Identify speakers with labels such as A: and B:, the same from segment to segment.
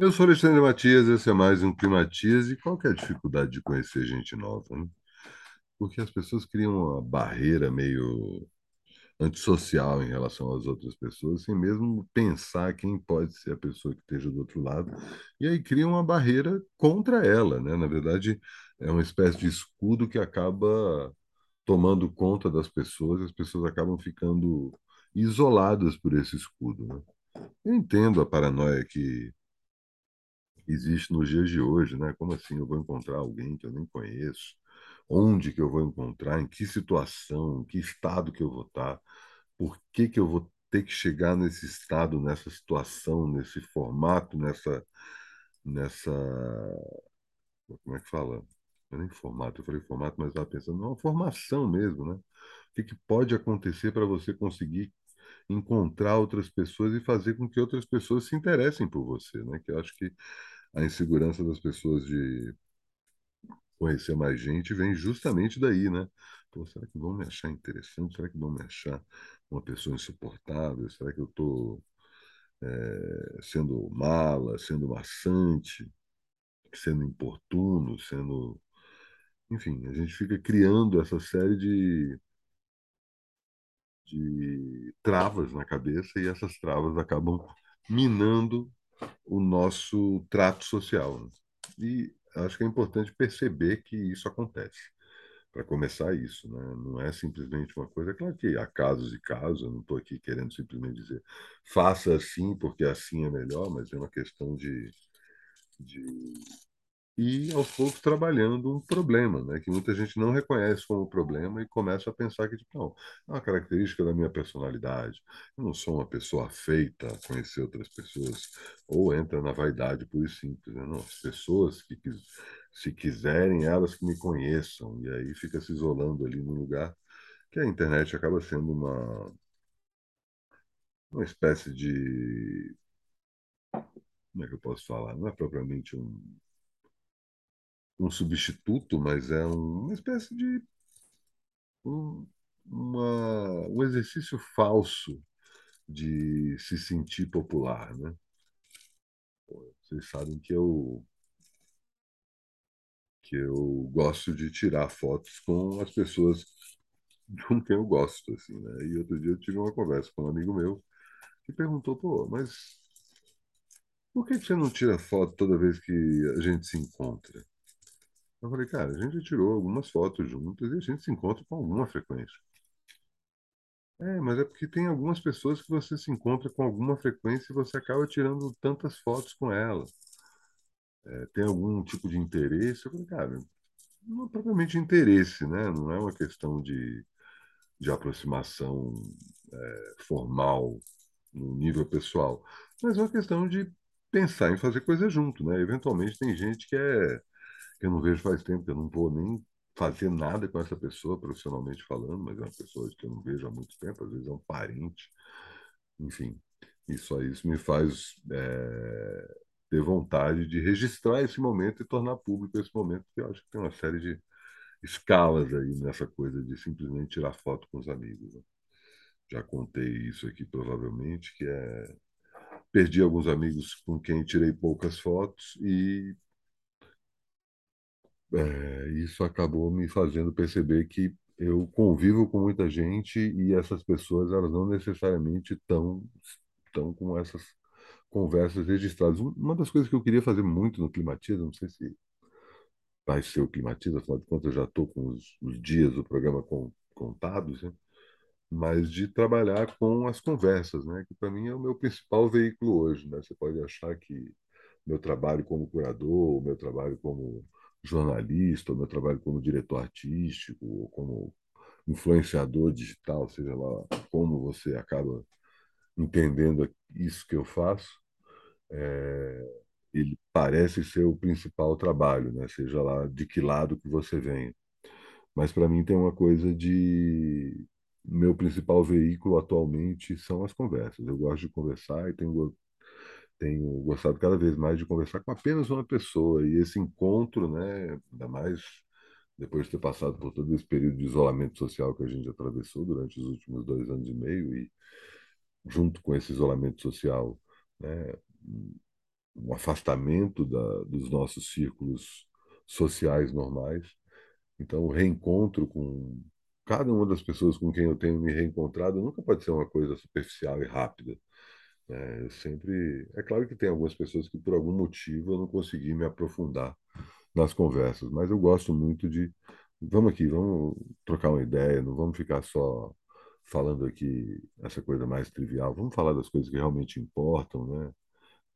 A: Eu sou Alexandre Matias, esse é mais um Climatias. E qual que é a dificuldade de conhecer gente nova, né? Porque as pessoas criam uma barreira meio antissocial em relação às outras pessoas, sem mesmo pensar quem pode ser a pessoa que esteja do outro lado. E aí criam uma barreira contra ela, né? Na verdade, é uma espécie de escudo que acaba tomando conta das pessoas, as pessoas acabam ficando isoladas por esse escudo, né? Eu entendo a paranoia que existe nos dias de hoje, né? Como assim eu vou encontrar alguém que eu nem conheço? Onde que eu vou encontrar? Em que situação? Em que estado que eu vou estar? Por que que eu vou ter que chegar nesse estado, nessa situação, nesse formato, nessa, nessa, como é que fala? Não é nem formato, eu falei formato, mas estava pensando numa formação mesmo, né? O que que pode acontecer para você conseguir encontrar outras pessoas e fazer com que outras pessoas se interessem por você, né? Que eu acho que a insegurança das pessoas de conhecer mais gente vem justamente daí, né? Pô, será que vão me achar interessante? Será que vão me achar uma pessoa insuportável? Será que eu estou sendo mala, sendo maçante, sendo importuno, sendo. Enfim, a gente fica criando essa série de, de travas na cabeça e essas travas acabam minando o nosso trato social. né? E acho que é importante perceber que isso acontece. Para começar isso, né? Não é simplesmente uma coisa, é claro que há casos e casos, eu não estou aqui querendo simplesmente dizer faça assim porque assim é melhor, mas é uma questão de, de ir aos poucos trabalhando um problema, né? Que muita gente não reconhece como problema e começa a pensar que, tipo, não, é uma característica da minha personalidade. Eu não sou uma pessoa feita a conhecer outras pessoas, ou entra na vaidade pura e simples, né? Não, as pessoas que se quiserem, elas que me conheçam, e aí fica se isolando ali num lugar que a internet acaba sendo uma, uma espécie de, como é que eu posso falar? Não é propriamente um, um substituto, mas é um- uma espécie de um, uma, um exercício falso de se sentir popular, né? Vocês sabem que eu que eu gosto de tirar fotos com as pessoas com quem eu gosto, assim, né? E outro dia eu tive uma conversa com um amigo meu que perguntou, pô, mas por que você não tira foto toda vez que a gente se encontra? Eu falei, cara, a gente já tirou algumas fotos juntas e a gente se encontra com alguma frequência. É, mas é porque tem algumas pessoas que você se encontra com alguma frequência e você acaba tirando tantas fotos com elas. É, tem algum tipo de interesse? Eu falei, cara, não é propriamente interesse, né? Não é uma questão de, de aproximação é, formal no nível pessoal, mas é uma questão de pensar em fazer coisa junto, né? Eventualmente tem gente que é que eu não vejo faz tempo, que eu não vou nem fazer nada com essa pessoa profissionalmente falando, mas é uma pessoa que eu não vejo há muito tempo, às vezes é um parente, enfim. Isso aí isso me faz é, ter vontade de registrar esse momento e tornar público esse momento, porque eu acho que tem uma série de escalas aí nessa coisa de simplesmente tirar foto com os amigos. né? Já contei isso aqui provavelmente, que é perdi alguns amigos com quem tirei poucas fotos e é, isso acabou me fazendo perceber que eu convivo com muita gente e essas pessoas elas não necessariamente estão estão com essas conversas registradas. Um- Uma das coisas que eu queria fazer muito no Climatiza, não sei se vai ser o Climatiza, afinal de contas eu já estou com os, os dias do programa con- contados, né? mas de trabalhar com as conversas, né? Que para mim é o meu principal veículo hoje, né? Você pode achar que meu trabalho como curador, meu trabalho como jornalista, o meu trabalho como diretor artístico, ou como influenciador digital, seja lá como você acaba entendendo isso que eu faço, é, ele parece ser o principal trabalho, né? Seja lá de que lado que você venha. Mas para mim tem uma coisa de meu principal veículo atualmente são as conversas. Eu gosto de conversar e tenho, tenho gostado cada vez mais de conversar com apenas uma pessoa. E esse encontro, né, ainda mais depois de ter passado por todo esse período de isolamento social que a gente atravessou durante os últimos dois anos e meio, e junto com esse isolamento social, né, um afastamento da, dos nossos círculos sociais normais. Então, o reencontro com cada uma das pessoas com quem eu tenho me reencontrado nunca pode ser uma coisa superficial e rápida. Né? eu sempre. É claro que tem algumas pessoas que, por algum motivo, eu não consegui me aprofundar nas conversas, mas eu gosto muito de. Vamos aqui, vamos trocar uma ideia, não vamos ficar só falando aqui essa coisa mais trivial, vamos falar das coisas que realmente importam, né?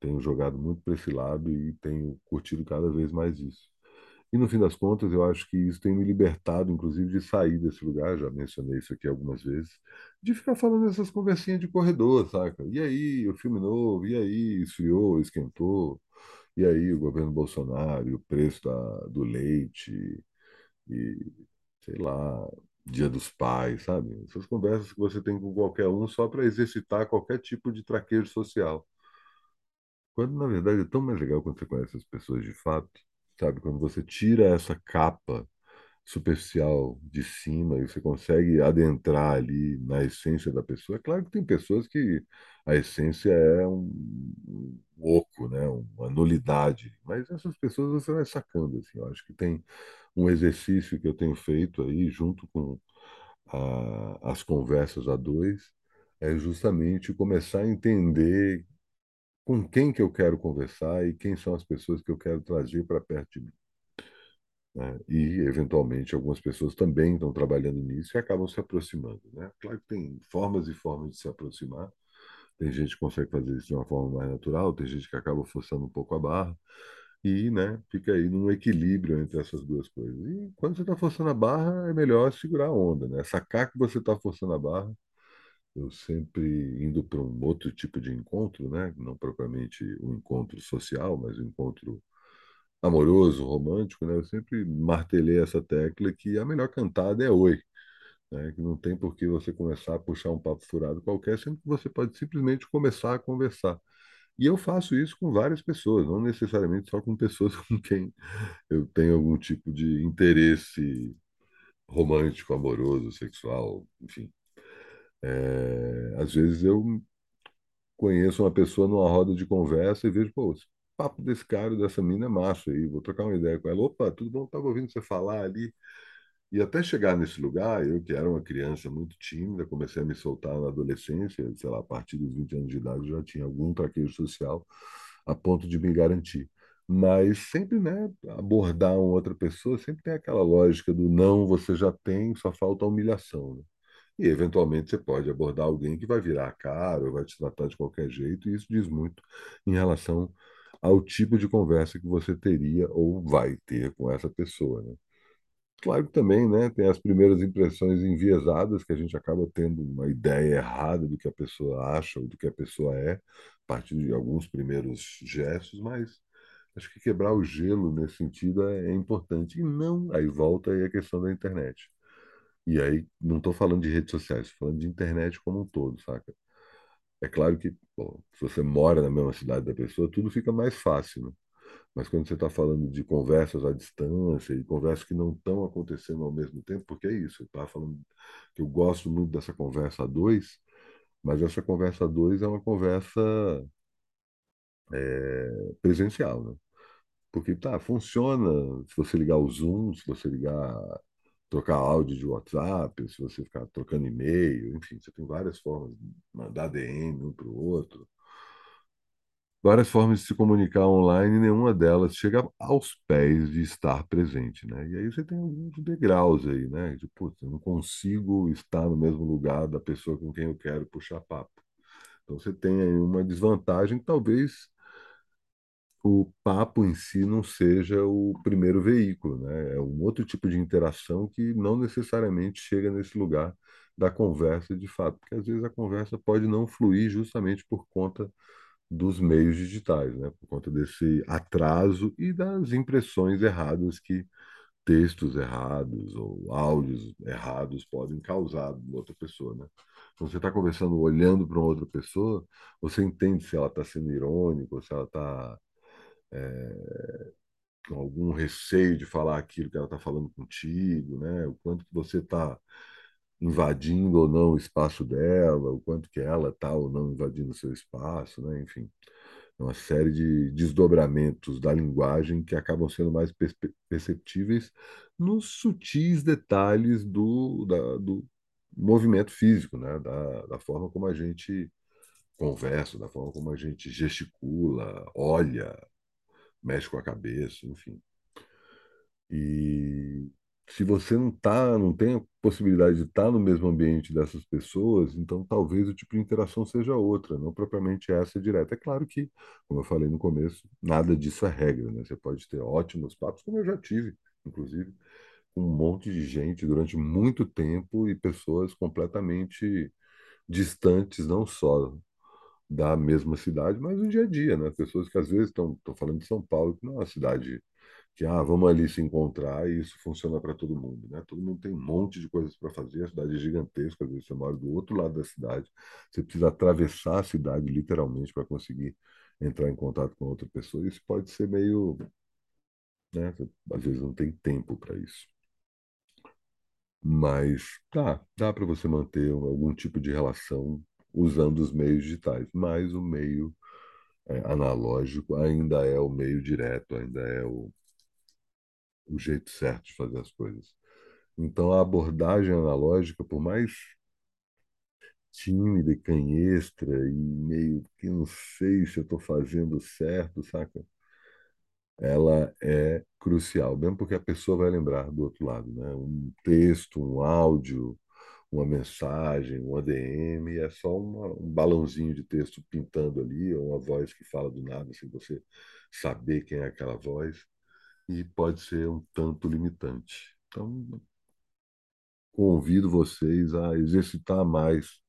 A: Tenho jogado muito para esse lado e tenho curtido cada vez mais isso. E no fim das contas, eu acho que isso tem me libertado, inclusive, de sair desse lugar, já mencionei isso aqui algumas vezes, de ficar falando essas conversinhas de corredor, saca? E aí, o filme novo, e aí, esfriou, esquentou, e aí, o governo Bolsonaro, o preço da, do leite, e sei lá, Dia dos Pais, sabe? Essas conversas que você tem com qualquer um só para exercitar qualquer tipo de traquejo social. Quando, na verdade, é tão mais legal quando você conhece as pessoas de fato, sabe? Quando você tira essa capa superficial de cima e você consegue adentrar ali na essência da pessoa. É claro que tem pessoas que a essência é um, oco, né? Uma nulidade, mas essas pessoas você vai sacando, assim. Eu acho que tem um exercício que eu tenho feito aí, junto com a, as conversas a dois, é justamente começar a entender com quem que eu quero conversar e quem são as pessoas que eu quero trazer para perto de mim. né? E, eventualmente, algumas pessoas também estão trabalhando nisso e acabam se aproximando. Né? Claro que tem formas e formas de se aproximar. Tem gente que consegue fazer isso de uma forma mais natural, tem gente que acaba forçando um pouco a barra. E, né, fica aí num equilíbrio entre essas duas coisas. E quando você está forçando a barra, é melhor segurar a onda, né? Sacar que você está forçando a barra eu sempre indo para um outro tipo de encontro, né? Não propriamente um encontro social, mas um encontro amoroso, romântico, né? Eu sempre martelei essa tecla que a melhor cantada é oi, né? Que não tem por que você começar a puxar um papo furado qualquer, sempre que você pode simplesmente começar a conversar. E eu faço isso com várias pessoas, não necessariamente só com pessoas com quem eu tenho algum tipo de interesse romântico, amoroso, sexual, enfim. É, às vezes eu conheço uma pessoa numa roda de conversa e vejo, pô, o papo desse cara, dessa mina é massa aí, vou trocar uma ideia com ela. Opa, tudo bom? Estava ouvindo você falar ali. E até chegar nesse lugar, eu que era uma criança muito tímida, comecei a me soltar na adolescência, sei lá, a partir dos 20 anos de idade já tinha algum traquejo social a ponto de me garantir. Mas sempre, né, abordar uma outra pessoa, sempre tem aquela lógica do não, você já tem, só falta a humilhação, né? E, eventualmente, você pode abordar alguém que vai virar a cara ou vai te tratar de qualquer jeito, e isso diz muito em relação ao tipo de conversa que você teria ou vai ter com essa pessoa, né? Claro que também, né, tem as primeiras impressões enviesadas, que a gente acaba tendo uma ideia errada do que a pessoa acha ou do que a pessoa é, a partir de alguns primeiros gestos, mas acho que quebrar o gelo nesse sentido é, é importante. E não, aí volta aí a questão da internet. E aí, não estou falando de redes sociais, estou falando de internet como um todo, saca? É claro que, se você mora na mesma cidade da pessoa, tudo fica mais fácil, né? Mas quando você está falando de conversas à distância e conversas que não estão acontecendo ao mesmo tempo, porque é isso, eu estava falando que eu gosto muito dessa conversa a dois, mas essa conversa a dois é uma conversa é, presencial, né? Porque tá, funciona se você ligar o Zoom, se você ligar trocar áudio de WhatsApp, se você ficar trocando e-mail, enfim, você tem várias formas de mandar DM um para o outro, várias formas de se comunicar online, nenhuma delas chega aos pés de estar presente, né? E aí você tem alguns degraus aí, né? De, putz, eu não consigo estar no mesmo lugar da pessoa com quem eu quero puxar papo. Então você tem aí uma desvantagem que talvez o papo em si não seja o primeiro veículo, né? É um outro tipo de interação que não necessariamente chega nesse lugar da conversa de fato, porque às vezes a conversa pode não fluir justamente por conta dos meios digitais, né? Por conta desse atraso e das impressões erradas que textos errados ou áudios errados podem causar em outra pessoa, né? Quando você está conversando olhando para outra pessoa, você entende se ela está sendo irônica, se ela está é, com algum receio de falar aquilo que ela está falando contigo, né? O quanto que você está invadindo ou não o espaço dela, o quanto que ela está ou não invadindo o seu espaço, né? Enfim. Uma série de desdobramentos da linguagem que acabam sendo mais perceptíveis nos sutis detalhes do, da, do movimento físico, né? da, da forma como a gente conversa, da forma como a gente gesticula, olha, mexe com a cabeça, enfim. E se você não tá, não tem a possibilidade de estar no mesmo ambiente dessas pessoas, então talvez o tipo de interação seja outra, não propriamente essa direta. É claro que, como eu falei no começo, nada disso é regra, né? Você pode ter ótimos papos, como eu já tive, inclusive, com um monte de gente durante muito tempo e pessoas completamente distantes, não só da mesma cidade, mas no dia a dia, né? Pessoas que às vezes estão, falando de São Paulo, que não é uma cidade que ah, vamos ali se encontrar e isso funciona para todo mundo, né? Todo mundo tem um monte de coisas para fazer, a cidade é gigantesca, às vezes você mora do outro lado da cidade, você precisa atravessar a cidade literalmente para conseguir entrar em contato com outra pessoa. Isso pode ser meio, né? Às vezes não tem tempo para isso. Mas tá, dá para você manter algum tipo de relação usando os meios digitais, mas o meio é, analógico ainda é o meio direto, ainda é o o jeito certo de fazer as coisas. Então, a abordagem analógica, por mais tímida e canhestra e meio que não sei se eu estou fazendo certo, saca? Ela é crucial, mesmo porque a pessoa vai lembrar do outro lado, né? Um texto, um áudio, uma mensagem, um ADM, é só uma, um balãozinho de texto pintando ali, ou uma voz que fala do nada, sem você saber quem é aquela voz e pode ser um tanto limitante. Então, convido vocês a exercitar mais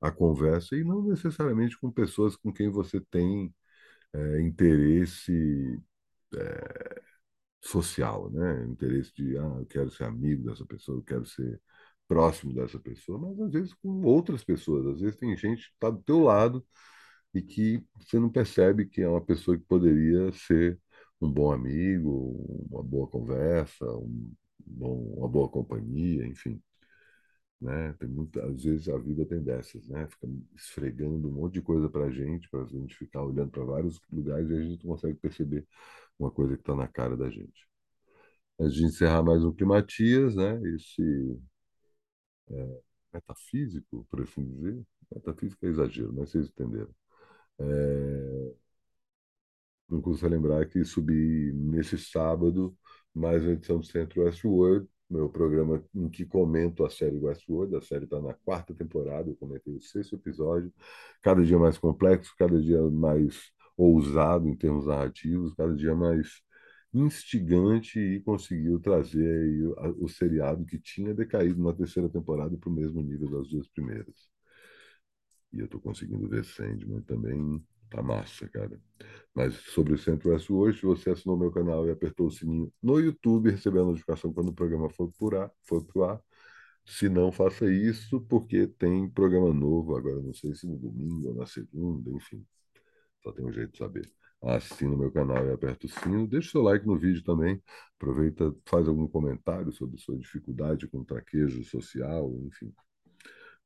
A: a conversa e não necessariamente com pessoas com quem você tem é, interesse é, social, né? Interesse de, ah, eu quero ser amigo dessa pessoa, eu quero ser próximo dessa pessoa, mas às vezes com outras pessoas. Às vezes tem gente que está do teu lado e que você não percebe que é uma pessoa que poderia ser um bom amigo, uma boa conversa, um bom, uma boa companhia, enfim. Né? Tem muita, às vezes a vida tem dessas, né? Fica esfregando um monte de coisa para a gente, para a gente ficar olhando para vários lugares e a gente não consegue perceber uma coisa que está na cara da gente. Antes de encerrar mais um Climatias, né? Esse é, metafísico, por assim dizer. Metafísico é exagero, mas vocês entenderam. É, não custa lembrar que subi nesse sábado mais uma edição do Centro Westworld, meu programa em que comento a série Westworld. A série está na quarta temporada, eu comentei o sexto episódio. Cada dia mais complexo, cada dia mais ousado em termos narrativos, cada dia mais instigante e conseguiu trazer o, o seriado que tinha decaído na terceira temporada para o mesmo nível das duas primeiras. E eu estou conseguindo ver Sandman também Tá massa, cara. Mas sobre o Centro-Oeste hoje, se você assinou meu canal e apertou o sininho no YouTube, recebeu a notificação quando o programa for pro ar. For pro ar. Se não, faça isso, porque tem programa novo agora, não sei se no domingo ou na segunda, enfim. Só tem um jeito de saber. Assina o meu canal e aperta o sino. Deixa o seu like no vídeo também. Aproveita, faz algum comentário sobre sua dificuldade com traquejo social, enfim.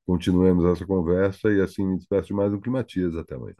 A: Continuemos essa conversa e assim me despeço de mais um Climatias. Até amanhã.